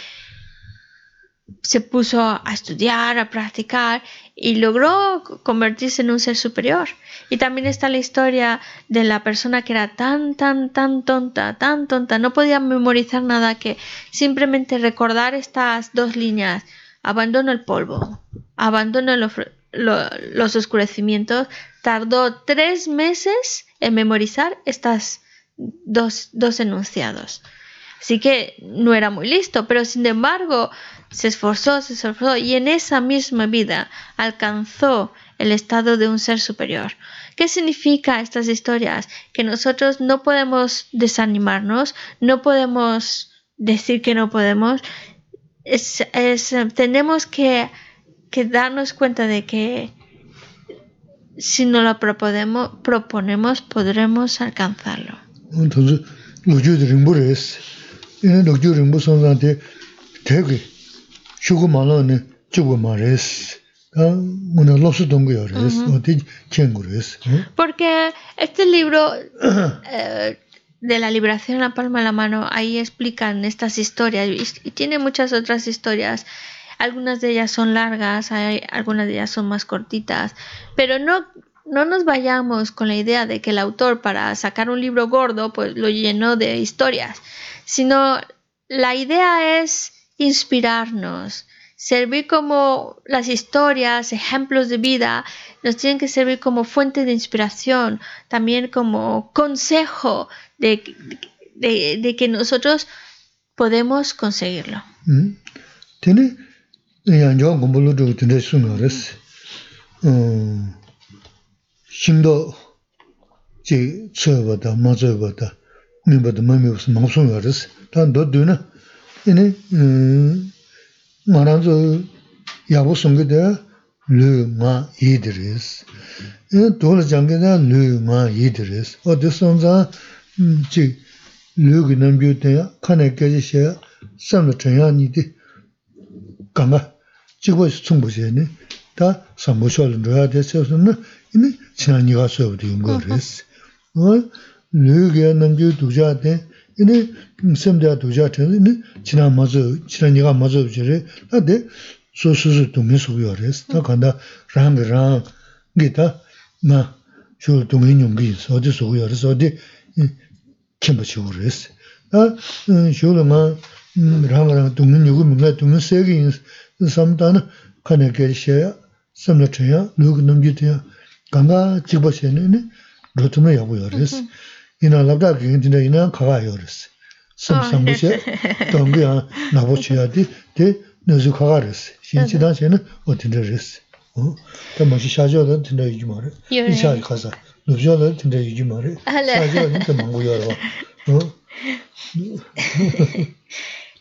se puso a estudiar, a practicar y logró convertirse en un ser superior. Y también está la historia de la persona que era tan, tan, tan tonta, tan tonta, no podía memorizar nada que simplemente recordar estas dos líneas, abandono el polvo, abandono los oscurecimientos, tardó tres meses en memorizar estas dos, dos enunciados. Así que no era muy listo, pero sin embargo se esforzó, se esforzó y en esa misma vida alcanzó el estado de un ser superior. ¿Qué significa estas historias? Que nosotros no podemos desanimarnos, no podemos decir que no podemos, tenemos que, que darnos cuenta de que si no lo proponemos, proponemos podremos alcanzarlo. Entonces, lo yo de es, en lo yo rimbo son de tegue, shugo malo ne, chugo mares. Porque este libro eh, de la liberación la palma de la mano, ahí explican estas historias y, tiene muchas otras historias. Algunas de ellas son largas, algunas de ellas son más cortitas, pero no, no nos vayamos con la idea de que el autor para sacar un libro gordo pues lo llenó de historias, sino la idea es inspirarnos, servir como las historias, ejemplos de vida, nos tienen que servir como fuente de inspiración, también como consejo de, de, que nosotros podemos conseguirlo. Tiene ngārañzu yāgu sōngi dā lū ngā yīdirīs. Dōla jāngi dā lū ngā yīdirīs. O dī sōngzā jī lū gī nāmbyū dāyā kāne gājī shayā sāmla chāyā nī dī gāngā jīgwa shī tsōngbu shayā nī dā sāmbu shuā lū rāyā dā shayā sō nā yīni chīnā nīgā sōyā dā yungu rīs. Lū gī nāmbyū dūjā dā 이 chik lyoge namgyo tenya kane gaji sheya samla chanya nidi ganga chikwa isi tsungpo sheya ni ta sambo sholin roya de sheya sunna ini china niga soya wadi yungo resi. Lyoge namgyo dukja ten ini samdaya dukja ten ini china mazo, china niga mazo wajiri ta de so susu dungi sukuyo resi. Ta kanda rang rang gi ta na shul dungi nyungi sodi sukuyo resi sodi kima shivu resi. Da eh, shivu la nga mm, ranga ranga dungun yugu minga dungun segi yin samdana kane geri sheya, samla chaya, lugu namji taya, ganga jikba sheni ni rutuna yagu yo resi. Mm-hmm. Ina labda gengi dina ina kaga yo resi. Sam oh. samgu she, dongu ya nabu chaya di, di nazu kaga resi. Shin mm-hmm. chidan sheni o dina resi. Da oh. mashi shajo da dina yugi ma resi. Isha yi kaza. Rā.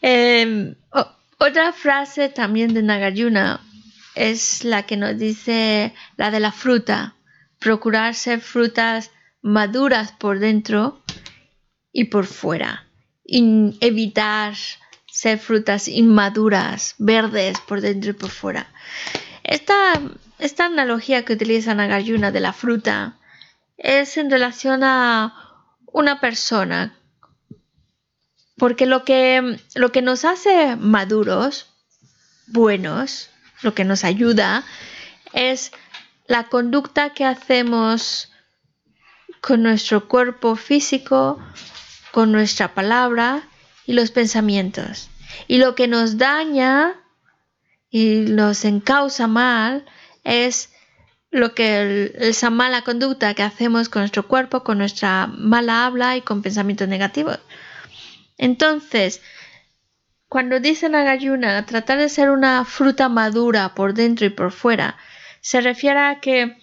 Otra frase también de Nagarjuna es la que nos dice la de la fruta. Procurar ser frutas maduras por dentro y por fuera. evitar ser frutas inmaduras, verdes por dentro y por fuera. Esta, esta analogía que utiliza Nagarjuna de la fruta es en relación a una persona. Porque lo que, lo que nos hace maduros, buenos, lo que nos ayuda, es la conducta que hacemos con nuestro cuerpo físico, con nuestra palabra y los pensamientos. Y lo que nos daña y nos encausa mal es lo que esa mala conducta que hacemos con nuestro cuerpo, con nuestra mala habla y con pensamientos negativos. Entonces, cuando dice Nagayuna, tratar de ser una fruta madura por dentro y por fuera, se refiere a que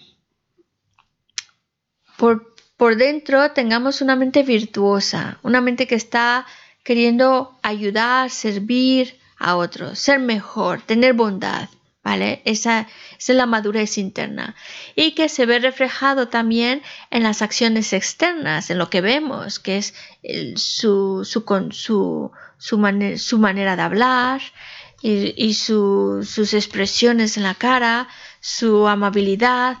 por por dentro tengamos una mente virtuosa, una mente que está queriendo ayudar, servir a otros, ser mejor, tener bondad, Esa, es la madurez interna. Y que se ve reflejado también en las acciones externas, en lo que vemos, que es su, su, su, manera de hablar y, sus expresiones en la cara, su amabilidad,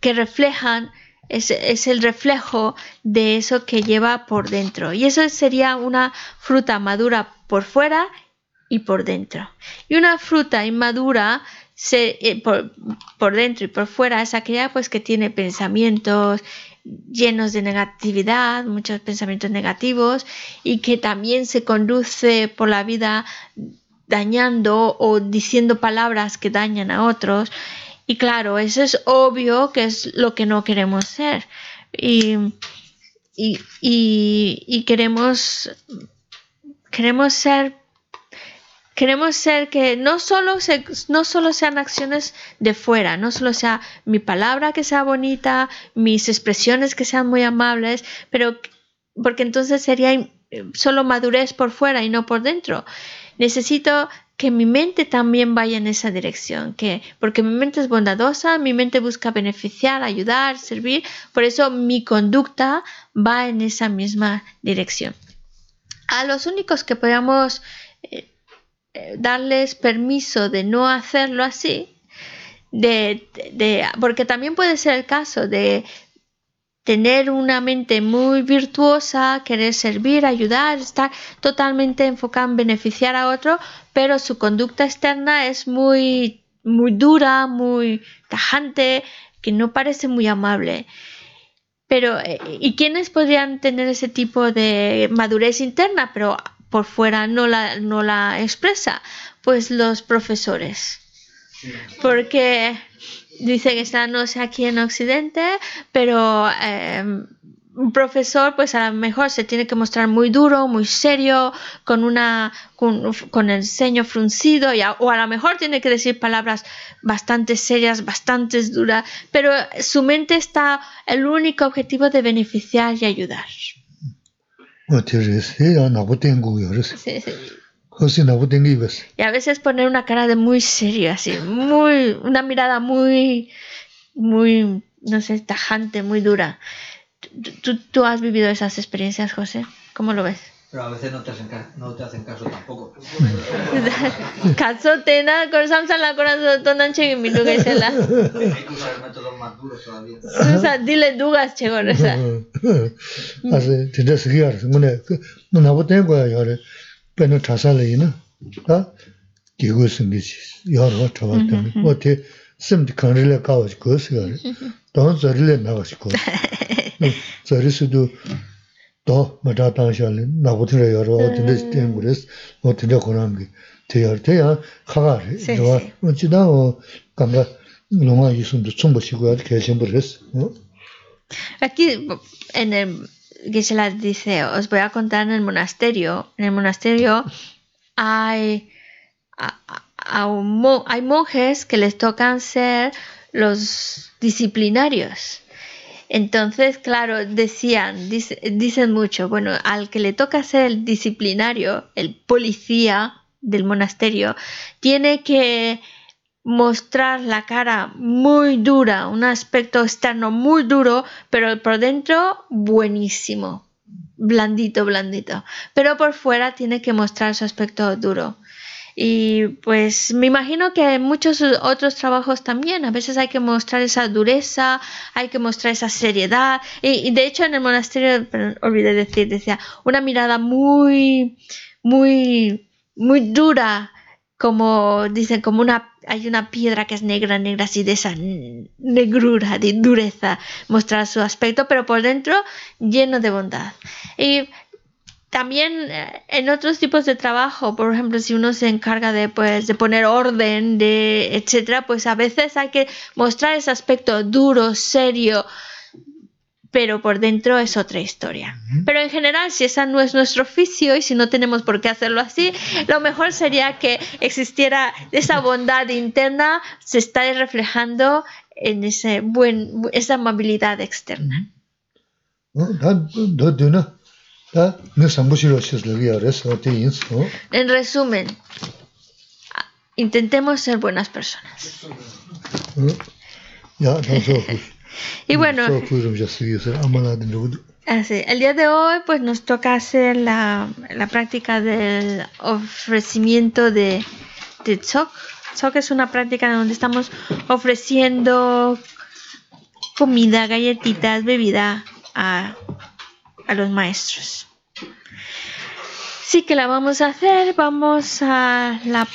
que reflejan es, el reflejo de eso que lleva por dentro. Y eso sería una fruta madura por fuera y por dentro. Y una fruta inmadura se, eh, por, dentro y por fuera es aquella pues que tiene pensamientos llenos de negatividad, muchos pensamientos negativos y que también se conduce por la vida dañando o diciendo palabras que dañan a otros y claro, eso es obvio que es lo que no queremos ser. Y, queremos, queremos ser queremos ser que no solo, no solo sean acciones de fuera, no solo sea mi palabra que sea bonita, mis expresiones que sean muy amables, pero porque entonces sería solo madurez por fuera y no por dentro. Necesito que mi mente también vaya en esa dirección, que porque mi mente es bondadosa, mi mente busca beneficiar, ayudar, servir, por eso mi conducta va en esa misma dirección. A los únicos que podamos eh, eh, darles permiso de no hacerlo así, de, porque también puede ser el caso de tener una mente muy virtuosa, querer servir, ayudar, estar totalmente enfocado en beneficiar a otro, pero su conducta externa es muy, muy dura, muy tajante, que no parece muy amable. Pero, eh, ¿y quiénes podrían tener ese tipo de madurez interna, pero por fuera no la, no la expresa? Pues los profesores. Porque dice que está no sé aquí en Occidente, pero eh, un profesor pues a lo mejor se tiene que mostrar muy duro, muy serio, con una con, el ceño fruncido o a lo mejor tiene que decir palabras bastante serias, bastante duras, pero su mente está el único objetivo de beneficiar y ayudar. Y a veces poner una cara de muy serio, así, muy, una mirada muy, muy, no sé, tajante, muy dura. ¿Tú, tú has vivido esas experiencias, José? ¿Cómo lo ves? Pero a veces no te hacen, no te hacen caso tampoco. caso tena, con Samsung la corazón tonan che mi lugar es la. Hay que usar métodos más duros todavía. O sea, dile dugas che con esa. Hace, tienes que ir, no no tengo ya pēnā chāsā lā yinā, tā kīgū sīngi chī, yā rā chāvā tēngi, wā tē sīm tī kāngri lā kāwā chī kō sī gā rī, tā wā gu yā rī kē shīng bā rī sī. Aquí, en el Gisela dice, os voy a contar en el monasterio. En el monasterio hay, hay monjes que les tocan ser los disciplinarios. Entonces, claro, decían, dicen mucho, bueno, al que le toca ser el disciplinario, el policía del monasterio, tiene que mostrar la cara muy dura, un aspecto externo muy duro, pero por dentro buenísimo, blandito, blandito. Pero por fuera tiene que mostrar su aspecto duro. Y pues me imagino que en muchos otros trabajos también, a veces hay que mostrar esa dureza, hay que mostrar esa seriedad. Y, de hecho en el monasterio, olvidé decir, decía, una mirada muy, muy, muy dura, como dicen, como una hay una piedra que es negra, negra, así de esa negrura, de dureza, mostrar su aspecto, pero por dentro lleno de bondad. Y también eh, en otros tipos de trabajo, por ejemplo, si uno se encarga de, pues, de poner orden, de etcétera, pues a veces hay que mostrar ese aspecto duro, serio, pero por dentro es otra historia. Pero en general, si esa no es nuestro oficio y si no tenemos por qué hacerlo así, lo mejor sería que existiera esa bondad interna, se está reflejando en ese buen, esa amabilidad externa. En resumen, intentemos ser buenas personas. Y bueno, el día de hoy pues nos toca hacer la, la práctica del ofrecimiento de, de Tsok. Tsok es una práctica donde estamos ofreciendo comida, galletitas, bebida a, a los maestros. Sí que la vamos a hacer, vamos a la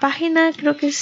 página, creo que es